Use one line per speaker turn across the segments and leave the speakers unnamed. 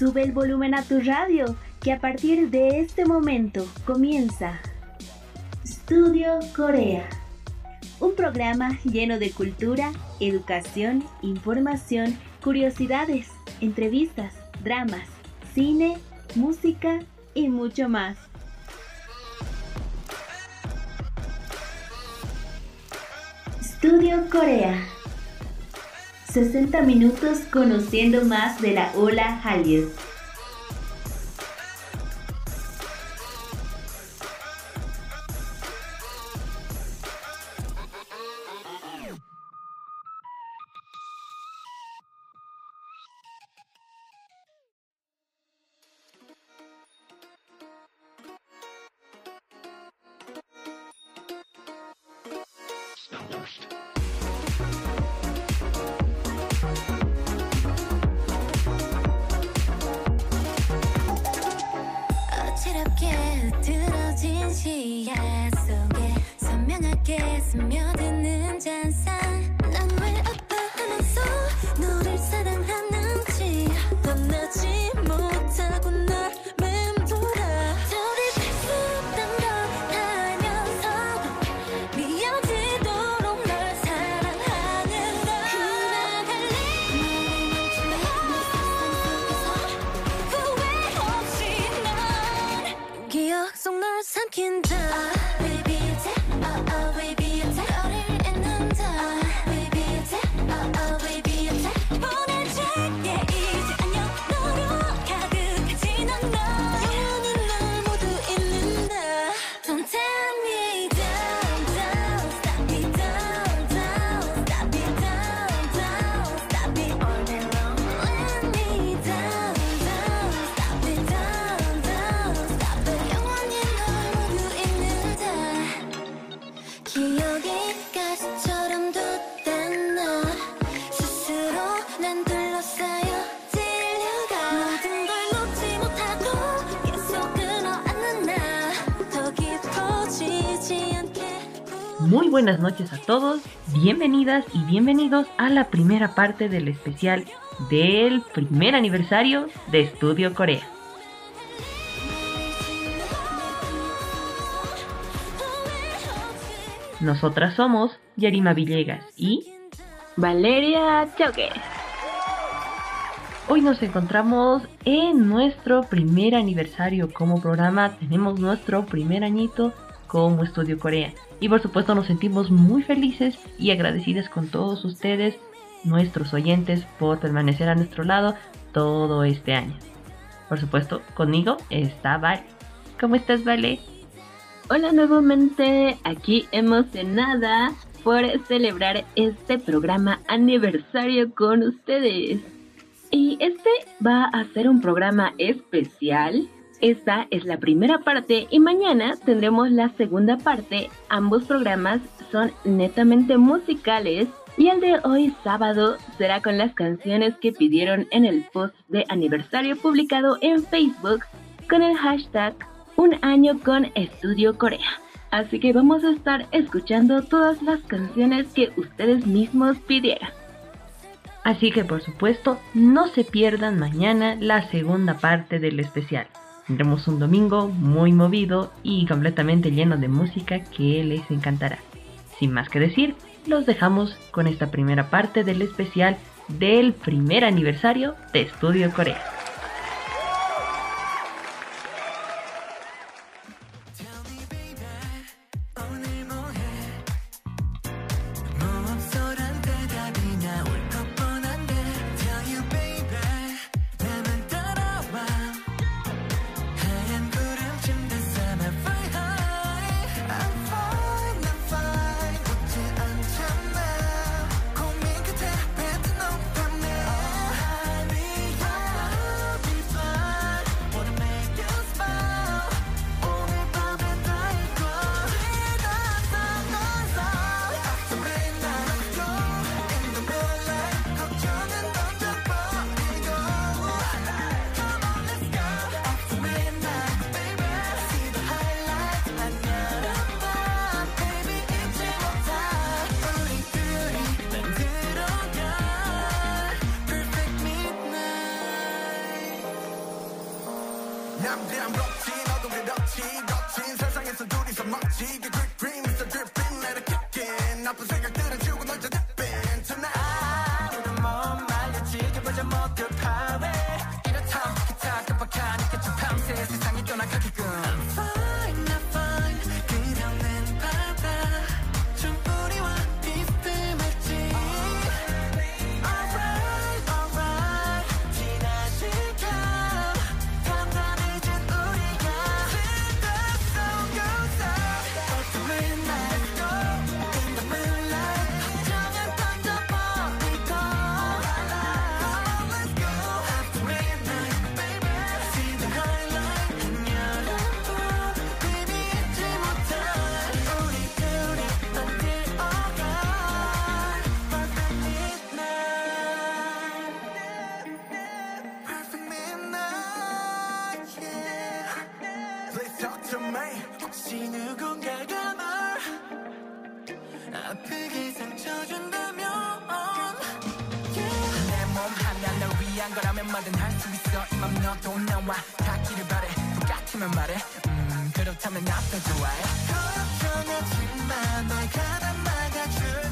Sube el volumen a tu radio, que a partir de este momento comienza Estudio Corea. Un programa lleno de cultura, educación, información, curiosidades, entrevistas, dramas, cine, música y mucho más. Estudio Corea. 60 minutos conociendo más de la ola Hallyu.
Buenas noches a todos, bienvenidas y bienvenidos a la primera parte del especial del primer aniversario de Estudio Corea. Nosotras somos Yarima Villegas y
Valeria Choque.
hoy nos encontramos en nuestro primer aniversario como programa. Tenemos nuestro primer añito como Estudio Corea. Y por supuesto nos sentimos muy felices y agradecidas con todos ustedes, nuestros oyentes, por permanecer a nuestro lado todo este año. Por supuesto, conmigo está Vale. ¿Cómo estás, Vale?
Hola nuevamente, aquí emocionada por celebrar este programa aniversario con ustedes. Y este va a ser un programa especial. Esta es la primera parte y mañana tendremos la segunda parte. Ambos programas son netamente musicales y el de hoy sábado será con las canciones que pidieron en el post de aniversario publicado en Facebook con el hashtag Un año con Estudio Corea. Así que vamos a estar escuchando todas las canciones que ustedes mismos pidieron.
Así que por supuesto, no se pierdan mañana la segunda parte del especial. Tendremos un domingo muy movido y completamente lleno de música que les encantará. Sin más que decir, los dejamos con esta primera parte del especial del primer aniversario de Estudio Corea.
the power. 싶으면 말해. 음 그렇다면 나도 좋아해 걱정하지 마널 가다 막아줄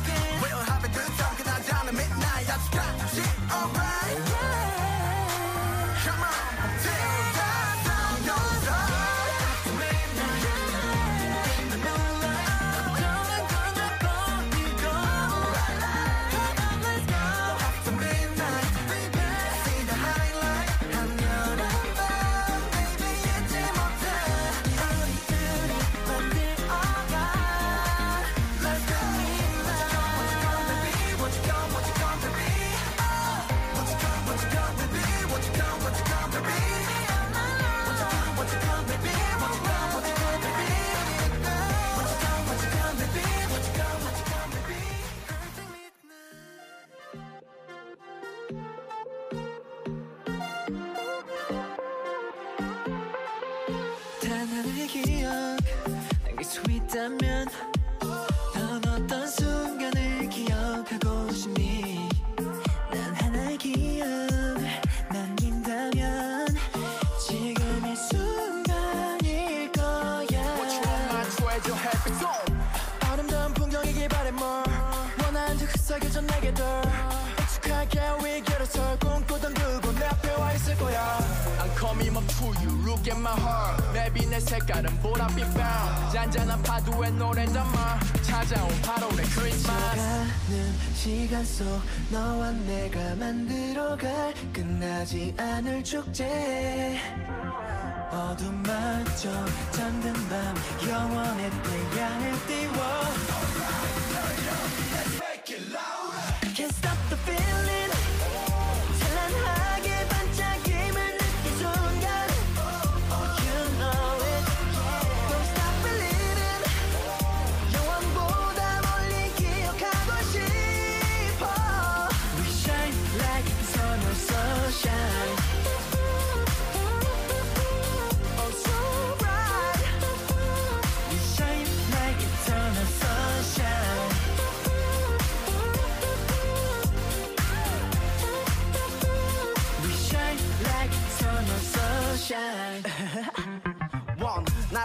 잔잔한 파도의 노래담아? 찾아온 바로 내 크리스마스.
지나가는 시간 속 너와 내가 만들어갈 끝나지 않을 축제. 어둠 맞춰 잠든 밤 영원의 태양을 띄워.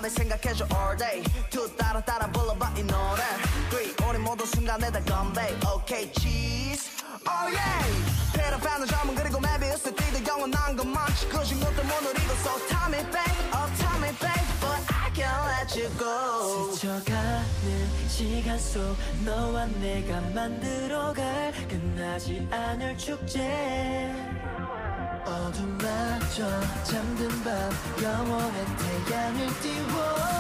나를 생각해줘 all day. 두 따라 따라 불러봐 이 노래. Three 우리 모든 순간에 다 건배. Okay cheese. Oh yeah. 패러패는 점은 그리고 메비우스 띠도 영원한 것만 그중 너 때문에 이거 So tell me babe Oh tell me babe But I can't let you go.
스쳐가는 시간 속 너와 내가 만들어갈 끝나지 않을 축제. 어둠마저 잠든 밤 영원한 태양을 띄워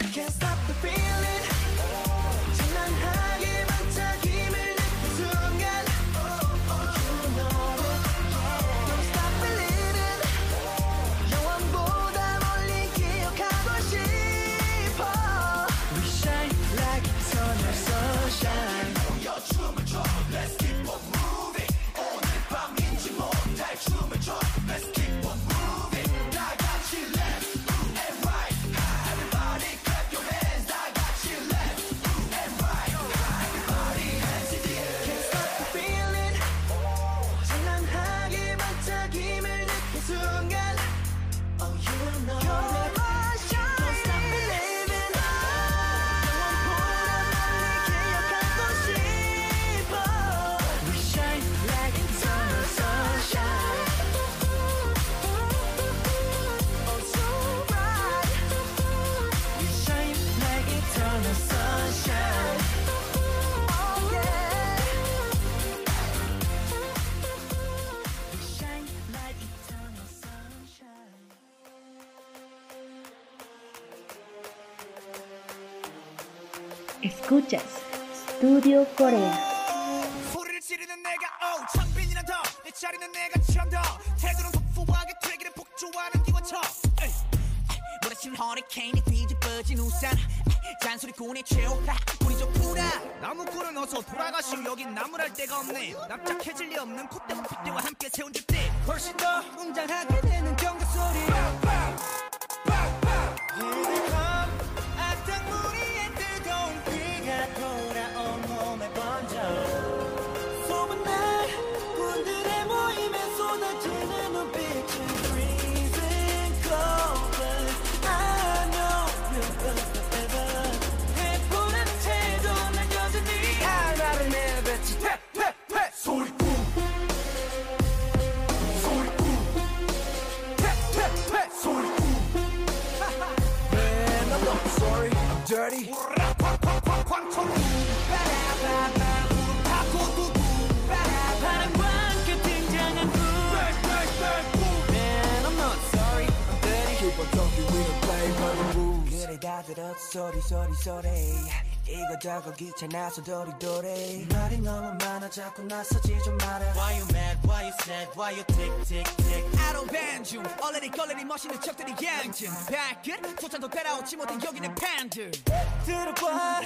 Make stop
Escuchas Studio Corea.
Oh, 잔소리꾼의 최후파 우리 좀 풀어. 나무꾼을 어서 돌아가시오. 여긴 나무랄 데가 없네. 납작해질 리 없는 콧대와 핏대와 함께 채운 집대 훨씬 더 웅장하게 되는 경계 소리. 거의 다 들었어. 소리 소리 소리. 이거저거 귀찮아서 도리도리. 말이 너무 많아 자꾸 나서지 좀 말아. Why you mad? Why you sad? Why you tick tick tick? I don't ban you. 얼레리 걸레리 멋있는 척들이 양증 발끝 조차도 따라오지 못한 여기는 팬들 들어봐.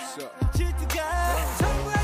질투가 정말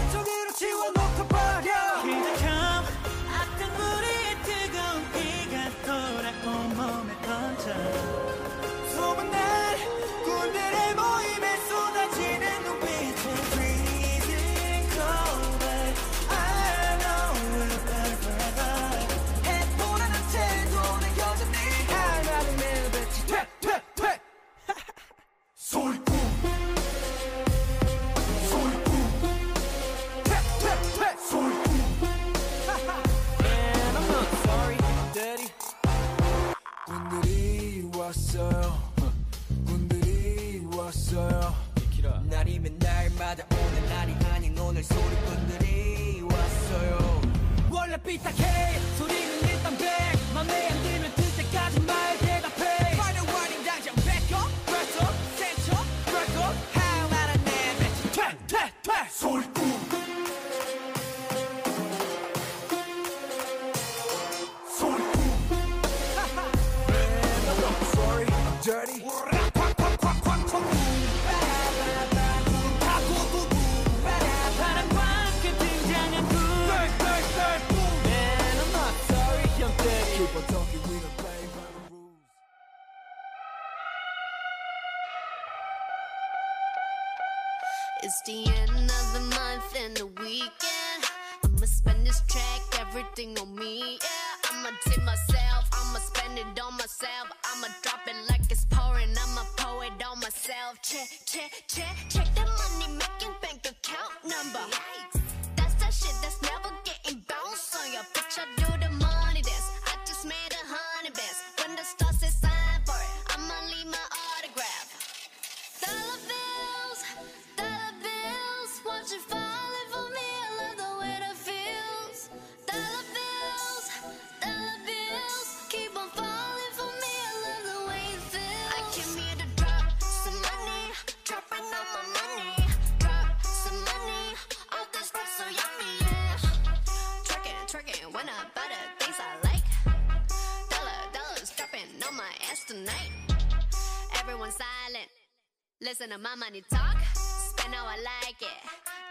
and a mama need talk. Spend how I like it.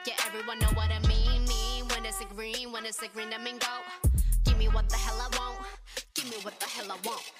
Yeah, everyone know what I mean. Mean when it's a green, when it's a green, I mean go. Give me what the hell I want. Give me what the hell I want.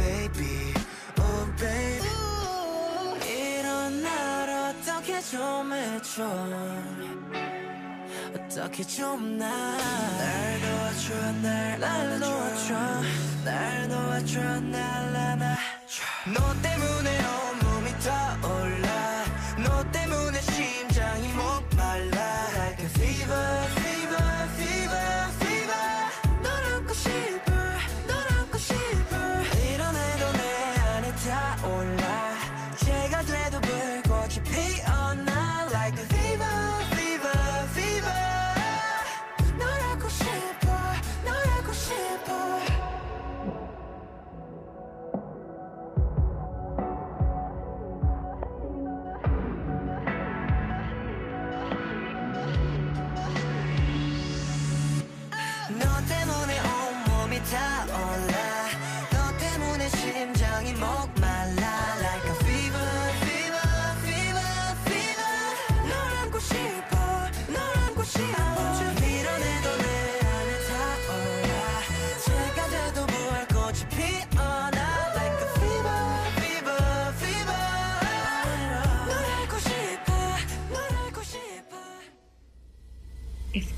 baby oh babe 이런 날 어떻게 좀 해줘 어떻게 좀 나. 날 놓아줘 날날 놓아줘 날 놓아줘 날 날, 날. 너 때문에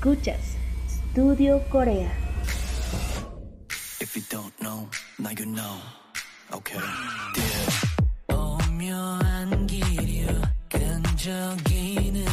Escuchas Studio Corea.
If you don't know, now you know. Okay. 오묘한 끈적이는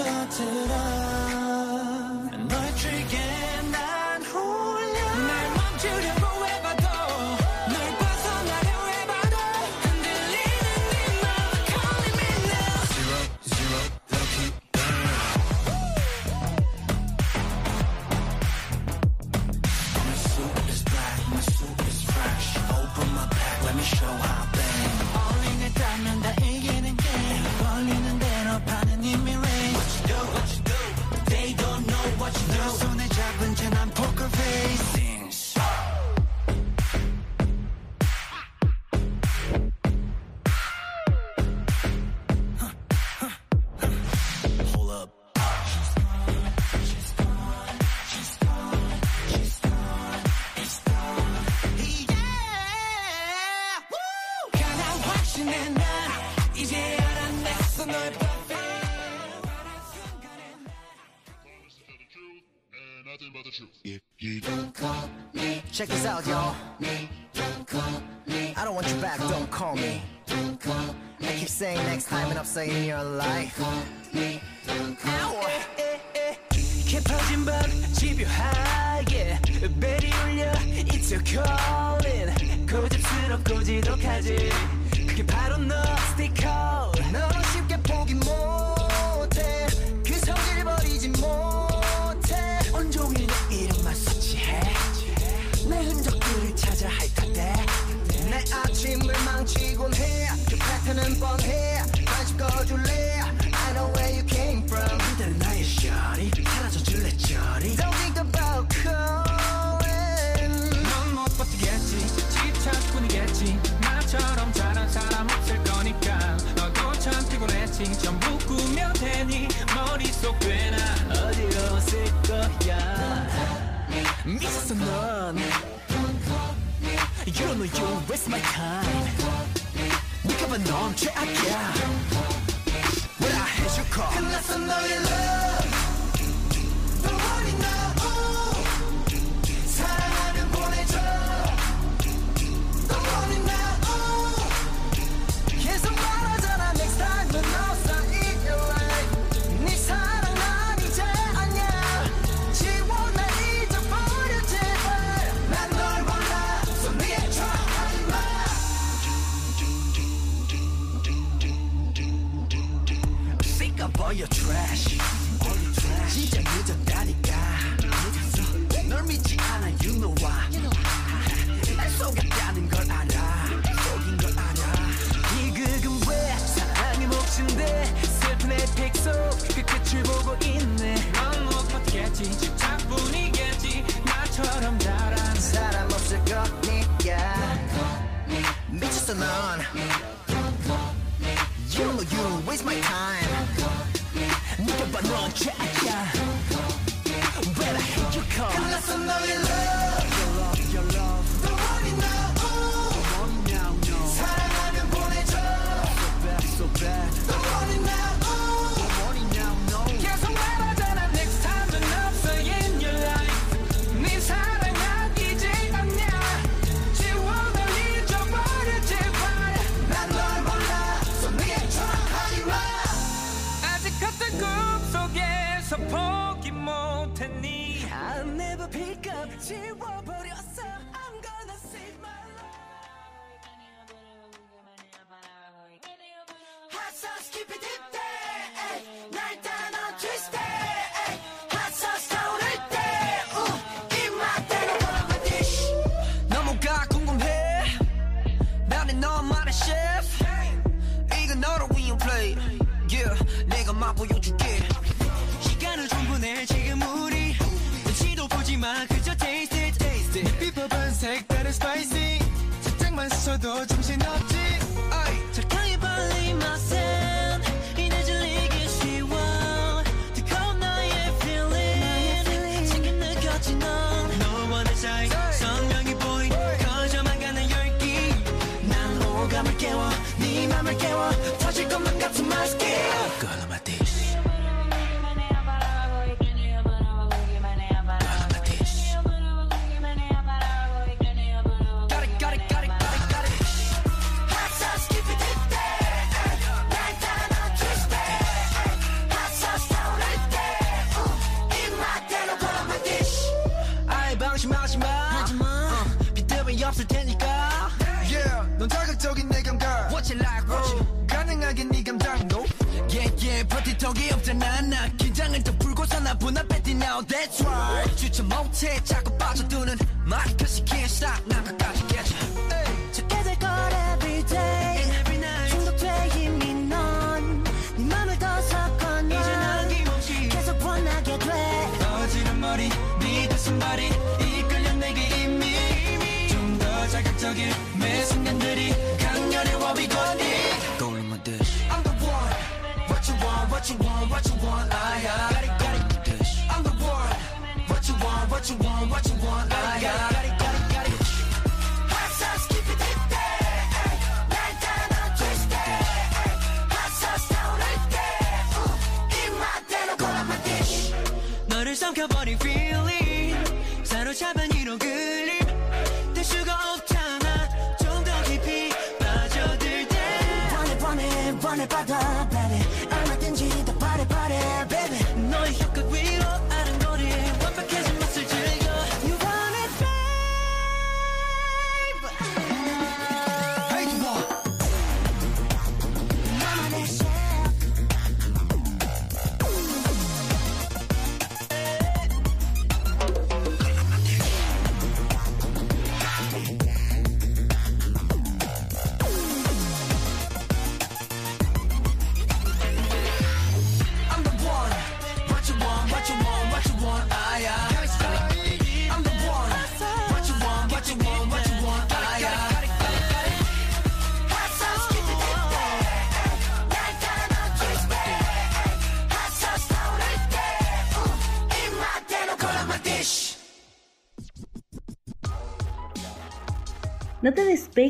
started up. 널 즐겨 나 Check this out, y'all. I don't want you back, don't call me. I keep saying next time, and I'm saying your life. Ow! 깊어진 밤 집요하게 벨이 울려 It's your calling 고집스럽고 지독하지 그게 바로 너 스티커 Miss us, nun. You don't know you waste my time 잠깐만 넌 최악이야 When I hit your car. 끝났어 너의 love 있네
넌 못 받겠지 나처럼 잘하는
사람 없을 거니까 미쳤어 넌 You know you don't waste my time 느껴봐 넌 When I hate you call 끝났어 너의 love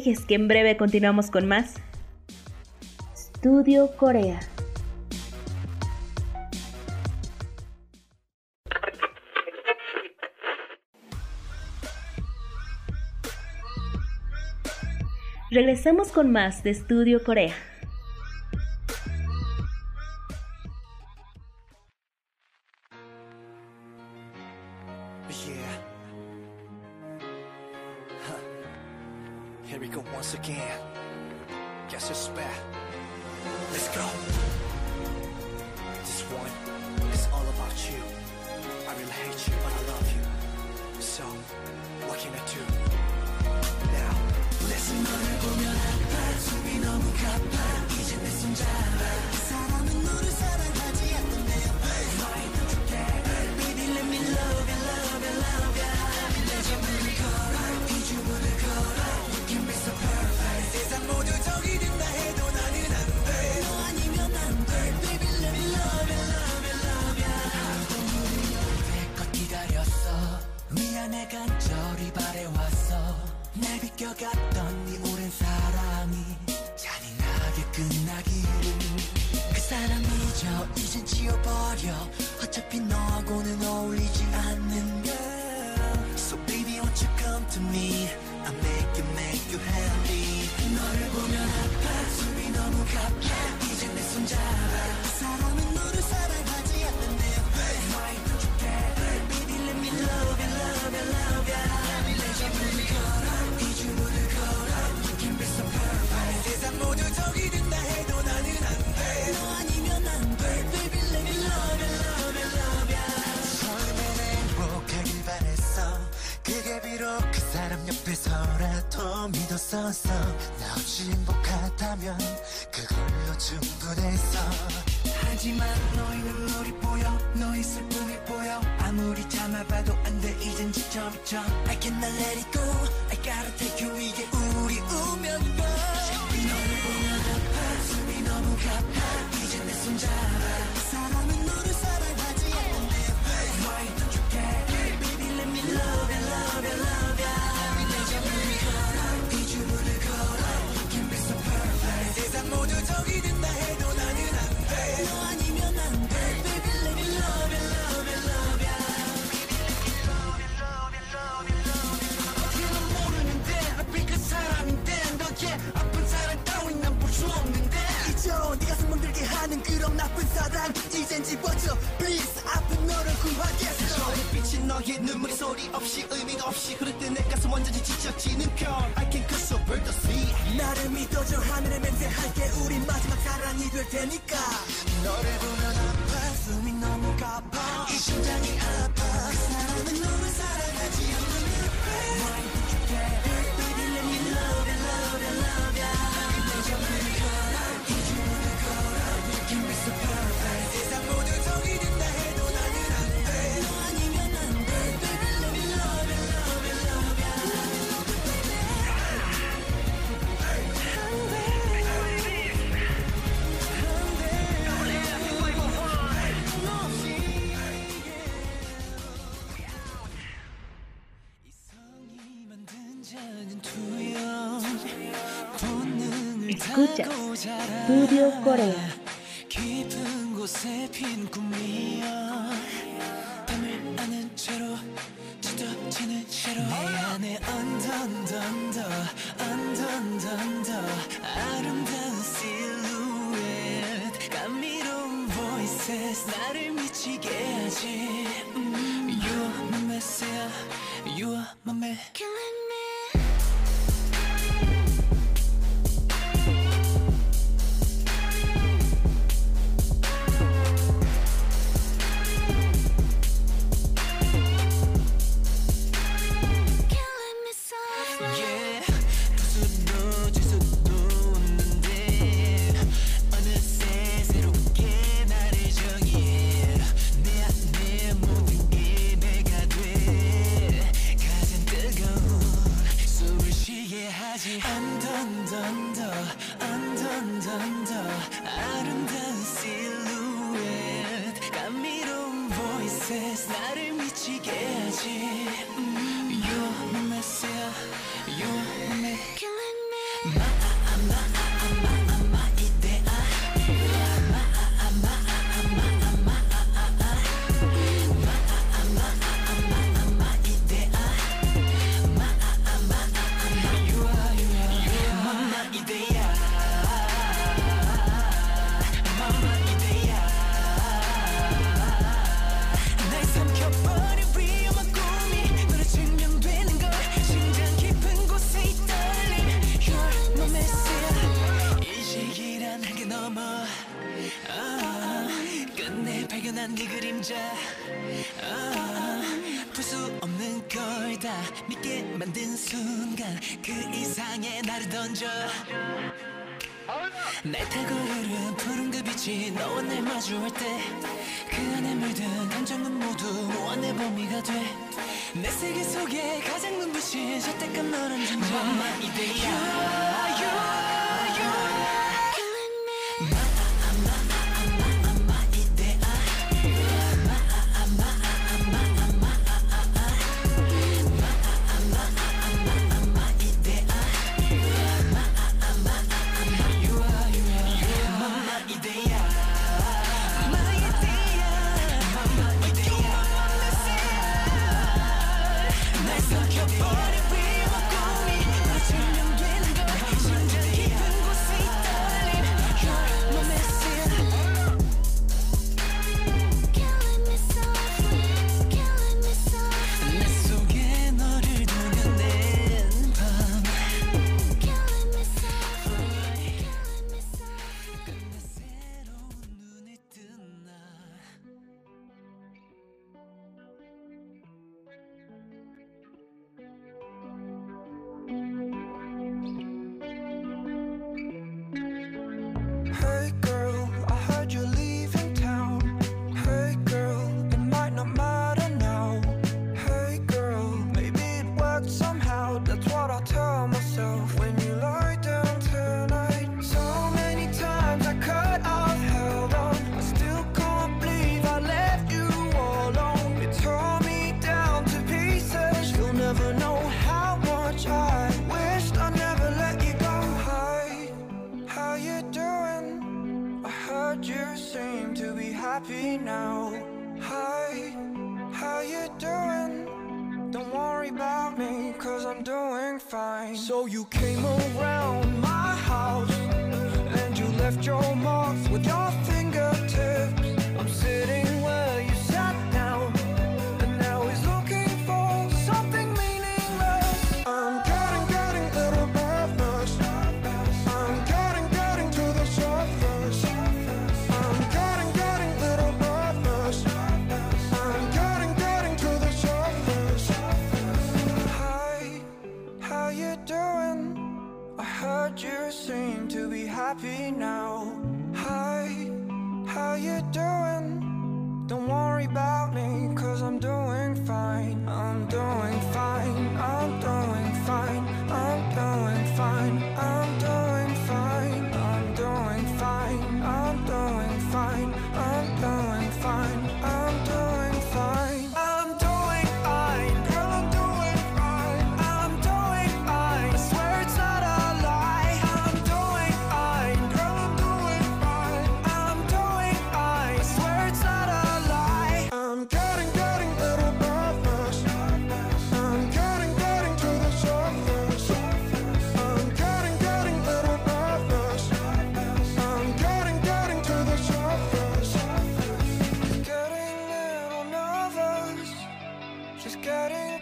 dejes que en breve continuamos con más. Studio Corea. Regresamos con más de Estudio Corea.
충분했어 하지만 너희는 놀이 보여 너희 슬픔이 보여. 아무리 참아봐도 안 돼 이젠 지쳐 미쳐. I cannot let it go. I gotta take you 이게 우리 운명인 걸 뒤집어져 Please 아픈 너를 구하겠어. 빛이 너의 눈물이 소리 없이 의미가 없이 흐를 때내 가슴 완전히 지쳐지는 편 I can cut so bird the sea. 나를 믿어줘. 하늘의 맹세할게 우리 마지막 사랑이 될 테니까. 너를 보면 아파. 숨이 너무 가파. 이 심장이 아파. 그 사람은 너만 사랑하지 않는 Why don't you care? Baby let me love you love you love you 내 정을 그자 무료 거래야 Studio Corea. You are my messiah You are 네 그림자. 아, 풀수 없는 걸 다 믿게 만든 순간 그 이상의 나를 던져. 날 타고 흐른 푸른 그 빛이 너와 날 마주할 때 그 안에 물든 감정은 모두 무한의 범위가 돼내 세계 속에 가장 눈부신 절대감 너란 존재. 이대야.
you came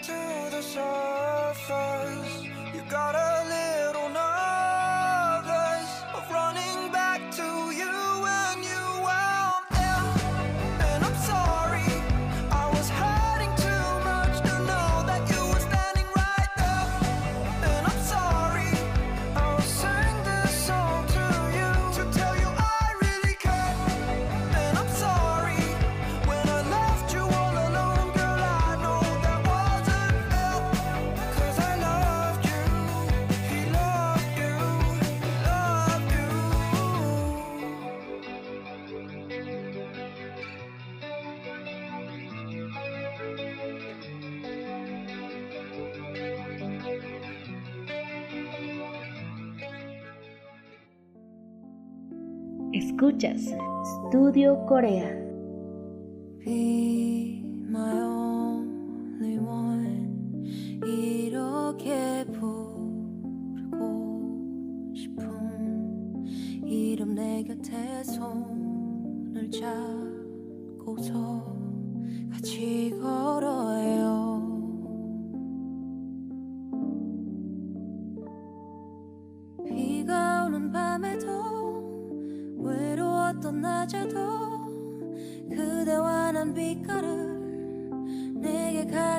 to the surface. You gotta.
escuchas Studio Corea.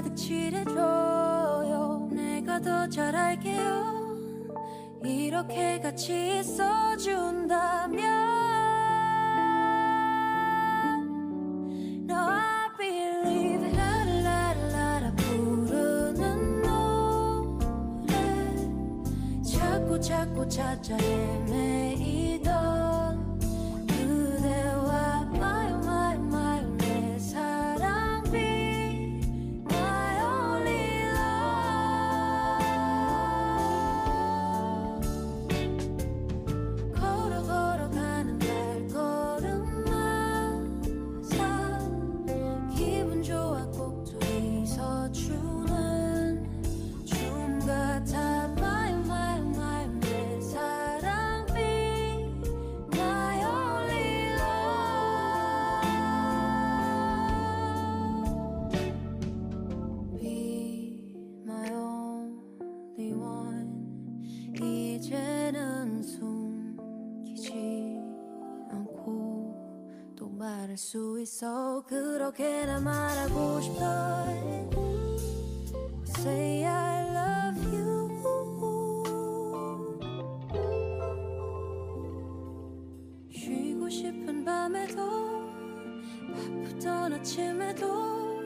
끝을 해줘요. 내가 더 잘할게요. 이렇게 같이 있어준다면 No I believe it. 라라라라 부르는 노래. 자꾸 자꾸 찾아 헤매이 있어 그렇게나 말하고 싶어. Say I love you. 쉬고 싶은 밤에도 바쁘던 아침에도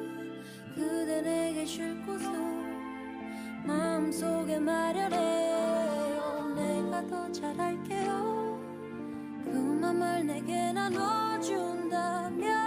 그대 내게 쉴 곳을 마음속에 마련해요. 내가 더 잘할게요. 그 맘을 내게 나눠준다면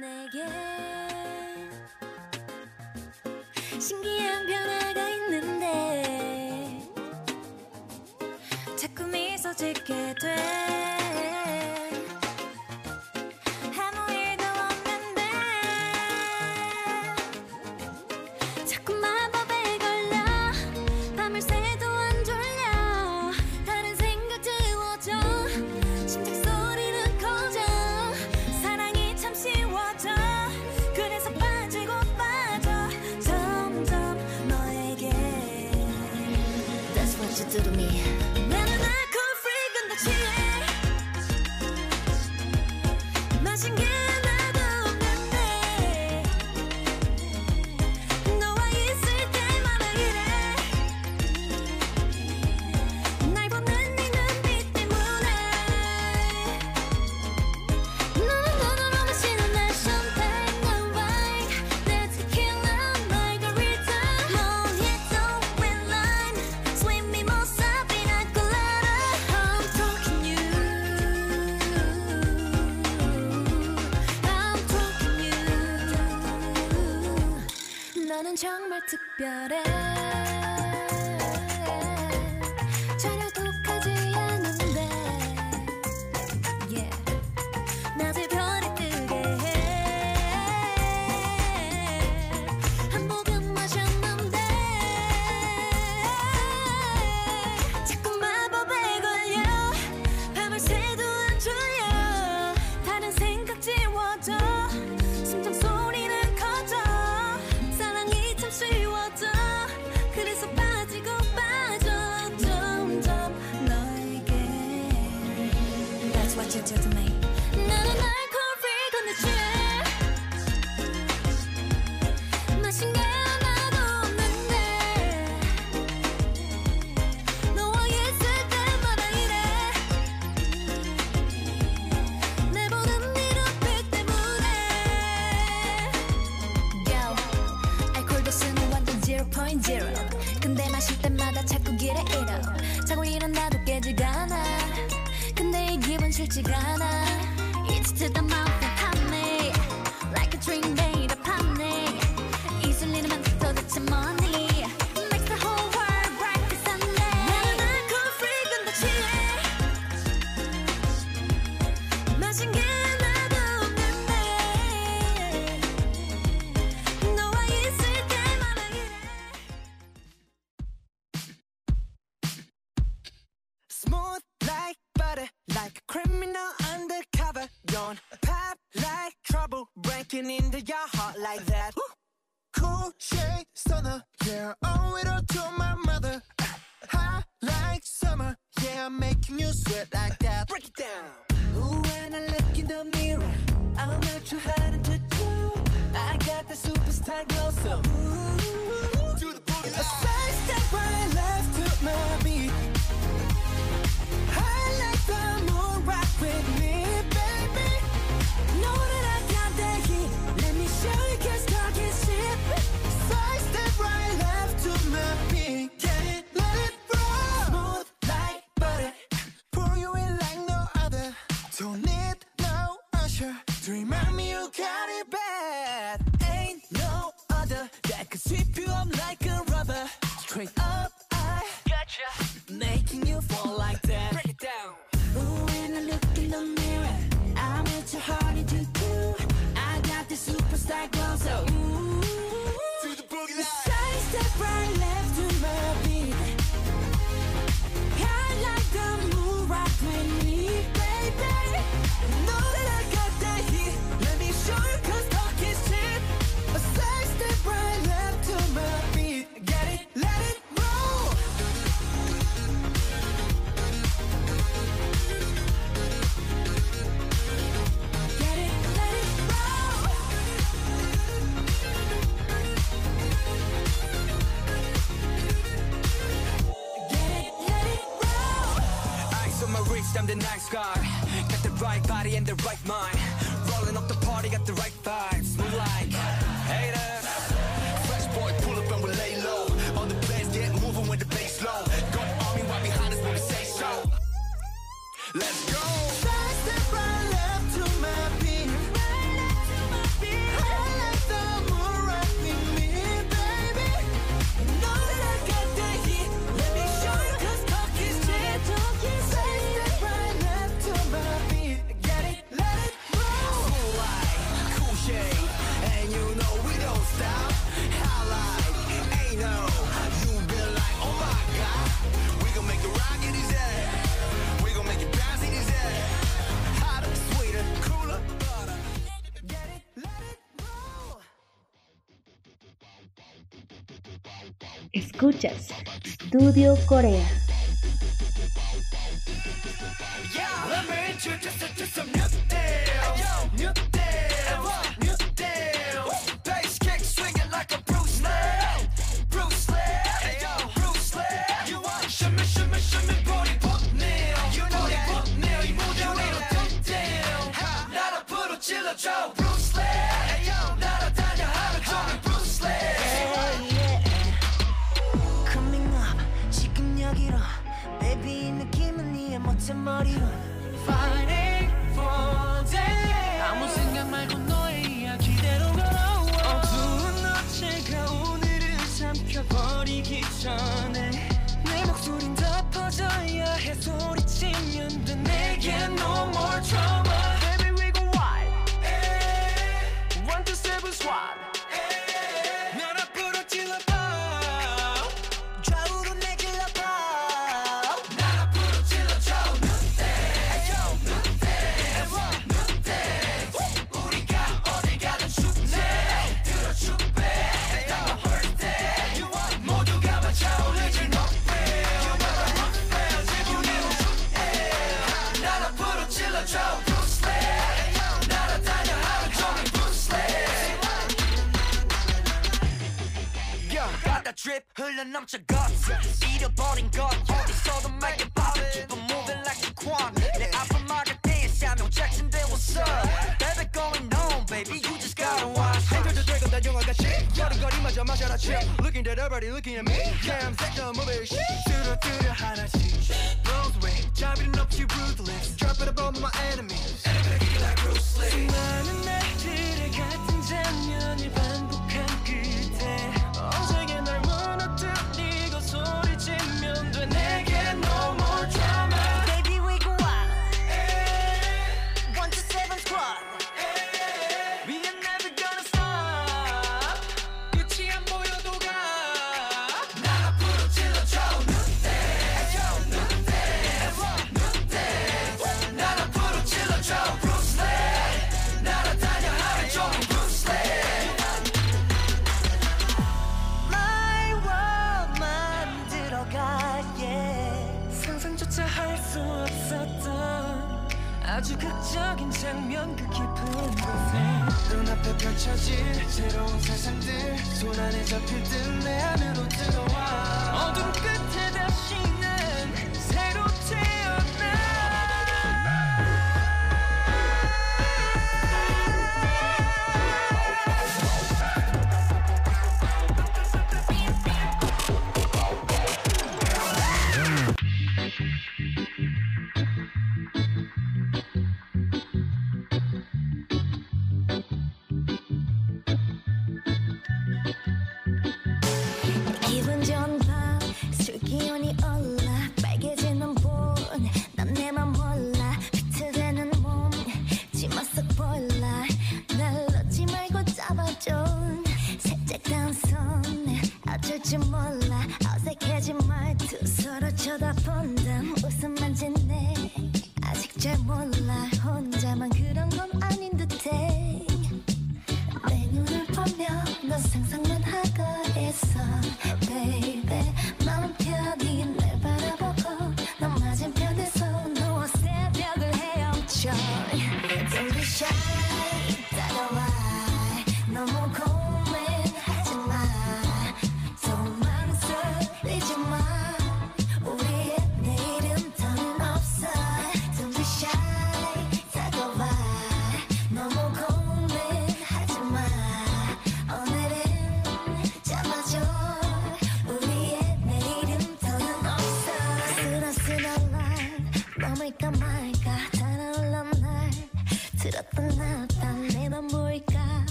내게 신기한 변화가 있는데 자꾸 미소 짓게 돼.
Escuchas Studio Corea.
drip 흘러넘쳐 guts 잃어버린 것 어디서도 make it pop Keep on moving like a quan 내 앞을 막을 때에 사명 Jackson they what's up Baby going on baby you just gotta watch enter the dragon 난 영화가
하나씩 거리거리마저 마셔라 chill Looking at everybody looking at me Damn second movie shit 뚜루뚜루 하나씩 Roseway 자비는 없이 ruthless Drop it above my enemies
수많은 날 앞에
펼쳐질 새로운 세상들 손안에 잡힐 듯내 안으로 들어와.
어둠 끝에 다시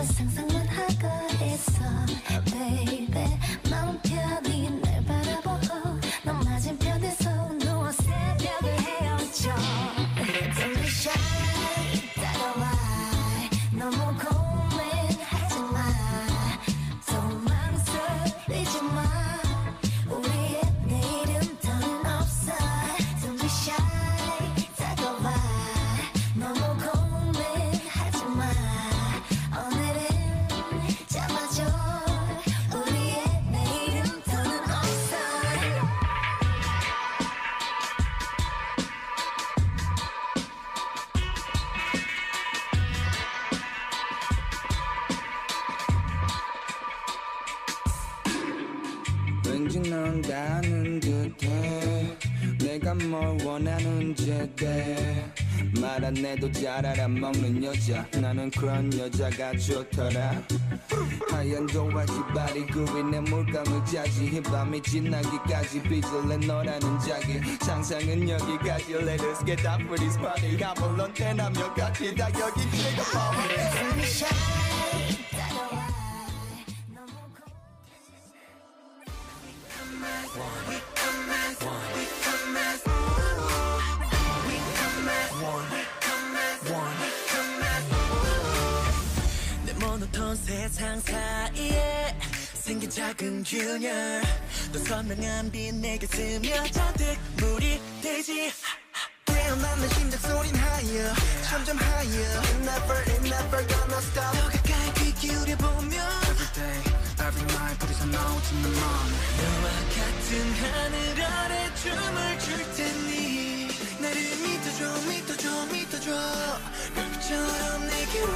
상상만 하고 있어
좋더라. 하얀 도화지 발이 그 위에 물감을 짜지 이 밤이 지나기까지 빚을 내 너라는 자기. 상상은 여기까지. Let us get up for this party. 한번 넌 대나며 같이 다 여기.
Don't be
조금 junior 더 선명한 빛 내게 스며잔뜩 물이 되지.
깨어나는 심장 소린 higher 점점 higher It never, it never gonna stop.
더 가까이 귀 기울여보면
Every day, every night 둘이서 나오지 내 맘에
너와 같은 하늘 아래 춤을 출 테니. 나를 믿어줘 믿어줘 믿어줘.
별빛처럼 내게로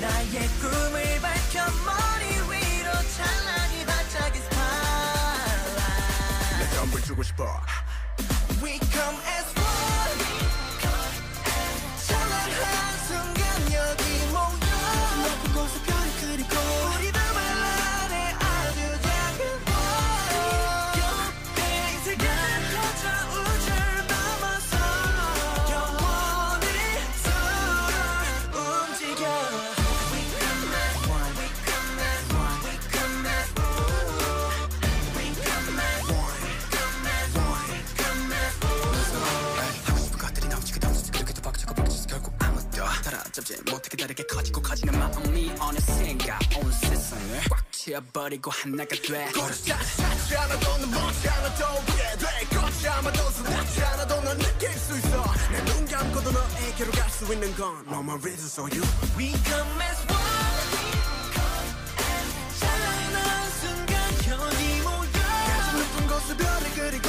나의 꿈을 밝혀봐 찬란히 반짝인
스타일라이트 내 덤을 주고 싶어
We come
마음이 어느샌가 온 세상을 꽉 채워버리고 하나가 돼.
걷자 찾지 않아도 넌 멈지 않아도 왜돼. 걷지 않아도 서닿지 않아도 넌 느낄 수 있어. 내 눈 감고도 너에게로 갈 수 있는 건 No more reason so you. We come as one. 잘난 순간 여기 모여. 가슴 높은 곳을 별을 그리고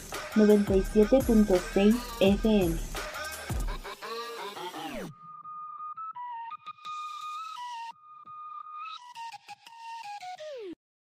97.6 FM.